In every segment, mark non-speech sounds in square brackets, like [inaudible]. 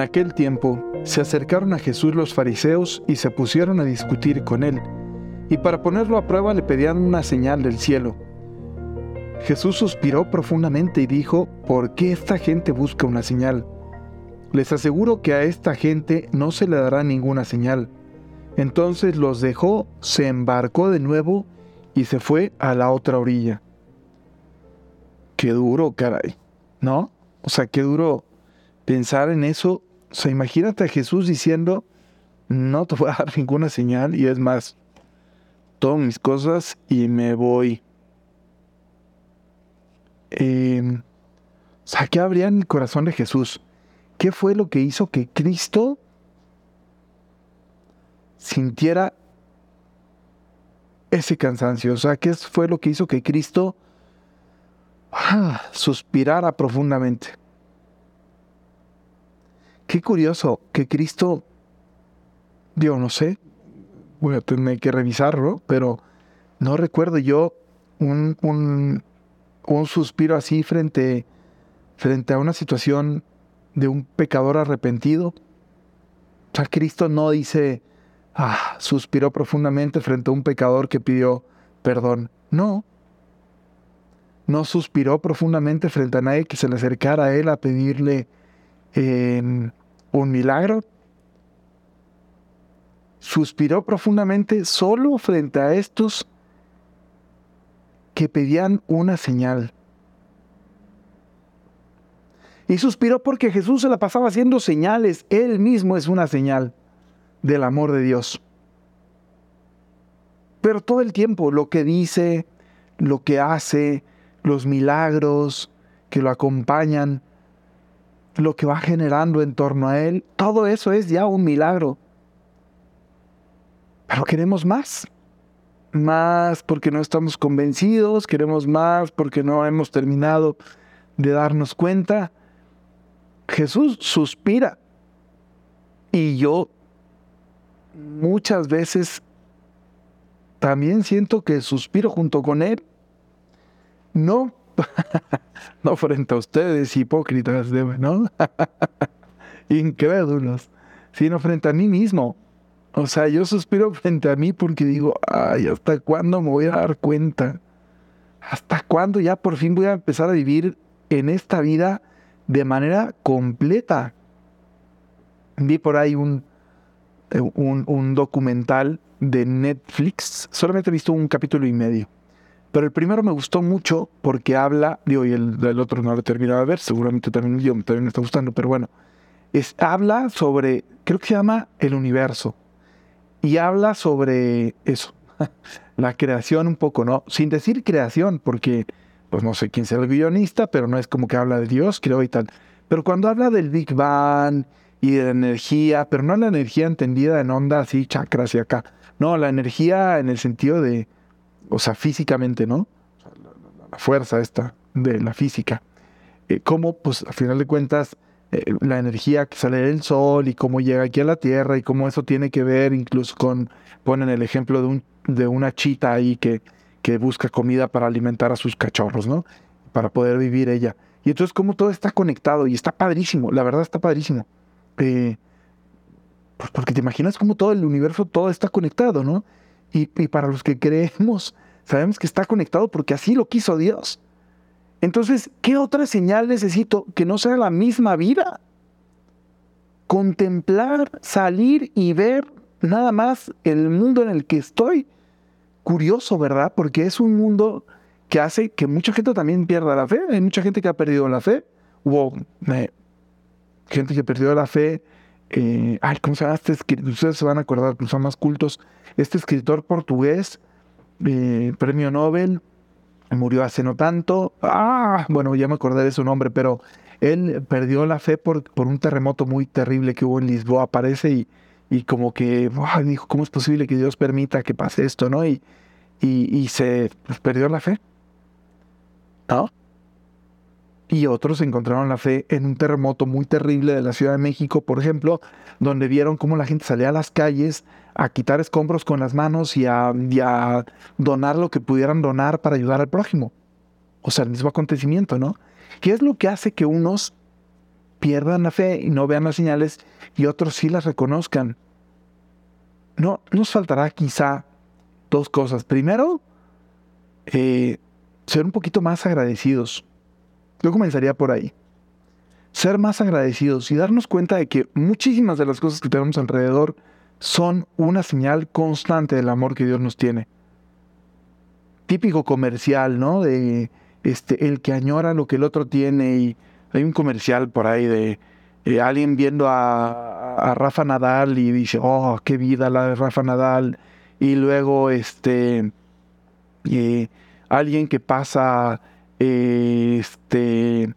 En aquel tiempo se acercaron a Jesús los fariseos y se pusieron a discutir con él, y para ponerlo a prueba le pedían una señal del cielo. Jesús suspiró profundamente y dijo, ¿por qué esta gente busca una señal? Les aseguro que a esta gente no se le dará ninguna señal. Entonces los dejó, se embarcó de nuevo y se fue a la otra orilla. Qué duro, caray, ¿no? O sea, qué duro pensar en eso. O sea, imagínate a Jesús diciendo, no te voy a dar ninguna señal y es más, tomo mis cosas y me voy. Eh, o sea, ¿qué habría en el corazón de Jesús? ¿Qué fue lo que hizo que Cristo sintiera ese cansancio? O sea, ¿qué fue lo que hizo que Cristo ah, suspirara profundamente? Qué curioso que Cristo, digo, no sé, voy a tener que revisarlo, pero no recuerdo yo un, un, un suspiro así frente, frente a una situación de un pecador arrepentido. O sea, Cristo no dice, ah, suspiró profundamente frente a un pecador que pidió perdón. No. No suspiró profundamente frente a nadie que se le acercara a él a pedirle em, un milagro. Suspiró profundamente solo frente a estos que pedían una señal. Y suspiró porque Jesús se la pasaba haciendo señales. Él mismo es una señal del amor de Dios. Pero todo el tiempo lo que dice, lo que hace, los milagros que lo acompañan, lo que va generando en torno a Él, todo eso es ya un milagro. Pero queremos más más porque no estamos convencidos, queremos más porque no hemos terminado de darnos cuenta. Jesús suspira y yo muchas veces también siento que suspiro junto con Él. No, [laughs] no frente a ustedes, hipócritas, ¿no? [laughs] Incrédulos, sino frente a mí mismo. O sea, yo suspiro frente a mí porque digo, ay, ¿hasta cuándo me voy a dar cuenta? ¿Hasta cuándo ya por fin voy a empezar a vivir en esta vida de manera completa? Vi por ahí un, un, documental de Netflix, solamente he visto un capítulo y medio, pero el primero me gustó mucho porque habla, digo, y el, otro no lo he terminado de ver, seguramente también yo también me está gustando, pero bueno, es, habla sobre, creo que se llama el universo y habla sobre eso, [laughs] la creación un poco, ¿no? Sin decir creación, porque pues no sé quién sea el guionista, pero no es como que habla de Dios, creo y tal. Pero cuando habla del Big Bang y de la energía, pero no la energía entendida en onda así, chakras y acá. No, la energía en el sentido de, o sea, físicamente, ¿no? La, fuerza esta de la física. Eh, cómo, pues, a final de cuentas, eh, la energía que sale del sol y cómo llega aquí a la Tierra y cómo eso tiene que ver incluso con, ponen el ejemplo de, un, de una chita ahí que, que busca comida para alimentar a sus cachorros, ¿no? Para poder vivir ella. Y entonces cómo todo está conectado y está padrísimo, la verdad está padrísimo. Eh, pues porque te imaginas cómo todo el universo, todo está conectado, ¿no? Y, para los que creemos, sabemos que está conectado porque así lo quiso Dios. Entonces, ¿qué otra señal necesito que no sea la misma vida? Contemplar, salir y ver nada más el mundo en el que estoy. Curioso, ¿verdad? Porque es un mundo que hace que mucha gente también pierda la fe. Hay mucha gente que ha perdido la fe. Hubo eh, gente que perdió la fe. Eh, ay, ¿cómo se llama este escritor? Ustedes se van a acordar, son más cultos. Este escritor portugués, eh, premio Nobel, murió hace no tanto. Ah, bueno, ya me acordé de su nombre, pero él perdió la fe por, por un terremoto muy terrible que hubo en Lisboa, parece, y, y como que dijo, ¿cómo es posible que Dios permita que pase esto, no? Y, y, y se pues, perdió la fe. ¿No? Y otros encontraron la fe en un terremoto muy terrible de la Ciudad de México, por ejemplo, donde vieron cómo la gente salía a las calles a quitar escombros con las manos y a, donar lo que pudieran donar para ayudar al prójimo. o sea, el mismo acontecimiento, ¿no? ¿Qué es lo que hace que unos pierdan la fe y no vean las señales y otros sí las reconozcan? No, nos faltará quizá dos cosas. Primero, eh, ser un poquito más agradecidos. Yo comenzaría por ahí. Ser más agradecidos y darnos cuenta de que muchísimas de las cosas que tenemos alrededor son una señal constante del amor que Dios nos tiene. Típico comercial, ¿no? De este, el que añora lo que el otro tiene y hay un comercial por ahí de eh, alguien viendo a, Rafa Nadal y dice, oh, qué vida la de Rafa Nadal. Y luego, este, eh, alguien que pasa, este,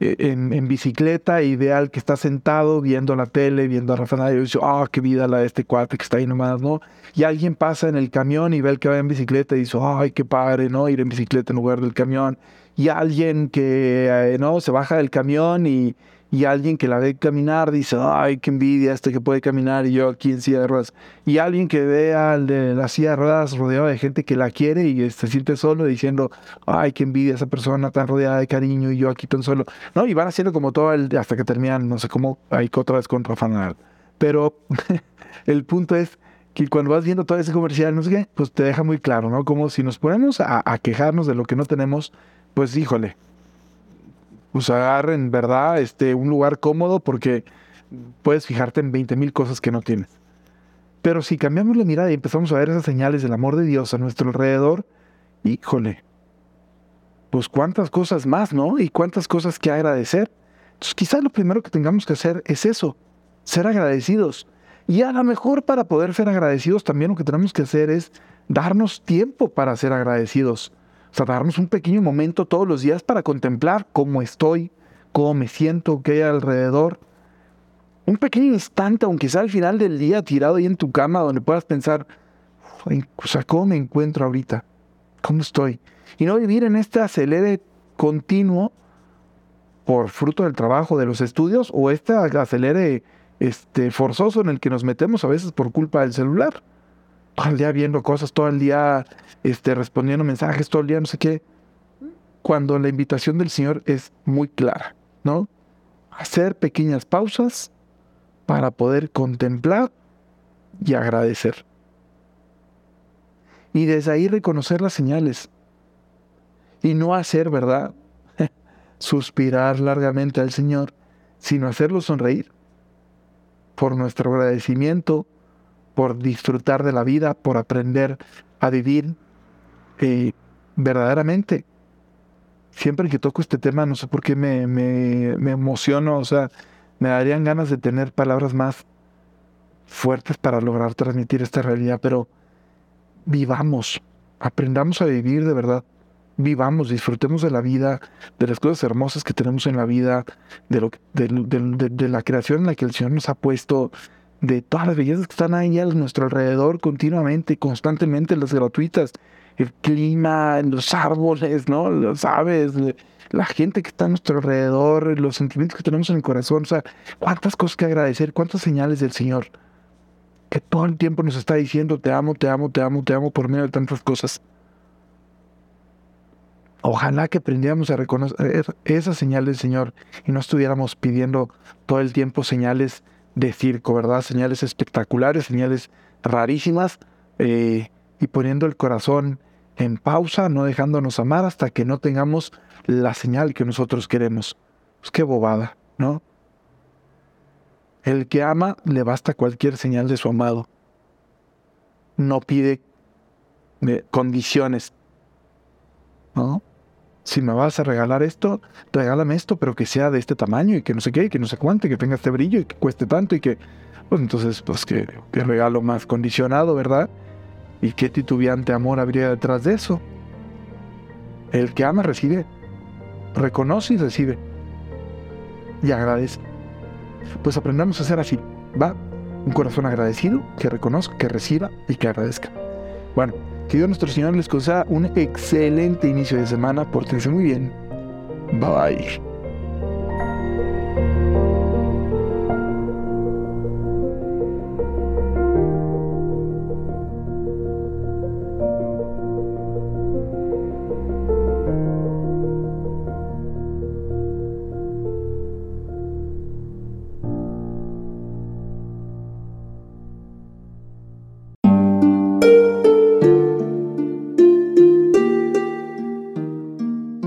en, bicicleta y ve al que está sentado viendo la tele, viendo a Rafa y dice, oh, qué vida la de este cuate que está ahí nomás, ¿no? Y alguien pasa en el camión y ve al que va en bicicleta y dice, ay, qué padre, ¿no? Ir en bicicleta en lugar del camión. Y alguien que, ¿no? Se baja del camión y, y alguien que la ve caminar dice, ay, qué envidia este que puede caminar y yo aquí en silla de ruedas. Y alguien que ve al de la silla de ruedas rodeado de gente que la quiere y se siente solo diciendo, ay, qué envidia esa persona tan rodeada de cariño y yo aquí tan solo. No, y van haciendo como todo el, hasta que terminan, no sé cómo, ahí otra vez con Rafa Pero [laughs] el punto es que cuando vas viendo todo ese comercial, no sé qué, pues te deja muy claro, ¿no? Como si nos ponemos a, a quejarnos de lo que no tenemos, pues híjole, pues agarren, ¿verdad? Este, un lugar cómodo porque puedes fijarte en 20 mil cosas que no tienes. Pero si cambiamos la mirada y empezamos a ver esas señales del amor de Dios a nuestro alrededor, híjole, pues cuántas cosas más, ¿no? Y cuántas cosas que agradecer. Entonces quizás lo primero que tengamos que hacer es eso, ser agradecidos. Y a lo mejor para poder ser agradecidos también lo que tenemos que hacer es darnos tiempo para ser agradecidos. O sea, darnos un pequeño momento todos los días para contemplar cómo estoy, cómo me siento, qué hay alrededor. Un pequeño instante, aunque sea al final del día, tirado ahí en tu cama, donde puedas pensar, o sea, ¿cómo me encuentro ahorita? ¿Cómo estoy? Y no vivir en este acelere continuo por fruto del trabajo, de los estudios, o este acelere este, forzoso en el que nos metemos a veces por culpa del celular todo el día viendo cosas, todo el día este, respondiendo mensajes, todo el día no sé qué. Cuando la invitación del Señor es muy clara, ¿no? Hacer pequeñas pausas para poder contemplar y agradecer. Y desde ahí reconocer las señales. Y no hacer, ¿verdad? [laughs] Suspirar largamente al Señor, sino hacerlo sonreír por nuestro agradecimiento por disfrutar de la vida, por aprender a vivir eh, verdaderamente. Siempre que toco este tema, no sé por qué me, me, me emociono, o sea, me darían ganas de tener palabras más fuertes para lograr transmitir esta realidad, pero vivamos, aprendamos a vivir de verdad, vivamos, disfrutemos de la vida, de las cosas hermosas que tenemos en la vida, de, lo, de, de la creación en la que el Señor nos ha puesto, de todas las bellezas que están ahí a nuestro alrededor continuamente, constantemente, las gratuitas, el clima, los árboles, ¿no? Las aves, la gente que está a nuestro alrededor, los sentimientos que tenemos en el corazón, o sea, cuántas cosas que agradecer, cuántas señales del Señor que todo el tiempo nos está diciendo te amo, te amo, te amo, te amo por medio de tantas cosas. Ojalá que aprendiéramos a reconocer esas señales del Señor y no estuviéramos pidiendo todo el tiempo señales de circo, ¿verdad? Señales espectaculares, señales rarísimas, eh, y poniendo el corazón en pausa, no dejándonos amar hasta que no tengamos la señal que nosotros queremos. Pues qué bobada, ¿no? El que ama le basta cualquier señal de su amado. No pide eh, condiciones, ¿no? Si me vas a regalar esto, regálame esto, pero que sea de este tamaño y que no sé qué, que no sé cuánto, que tenga este brillo y que cueste tanto y que, pues entonces, pues que, regalo más condicionado, ¿verdad? ¿Y qué titubeante amor habría detrás de eso? El que ama recibe, reconoce y recibe y agradece. Pues aprendamos a ser así, ¿va? Un corazón agradecido, que reconozca, que reciba y que agradezca. Bueno, que Dios nuestro Señor les conceda un excelente inicio de semana. Pórtense muy bien. Bye bye.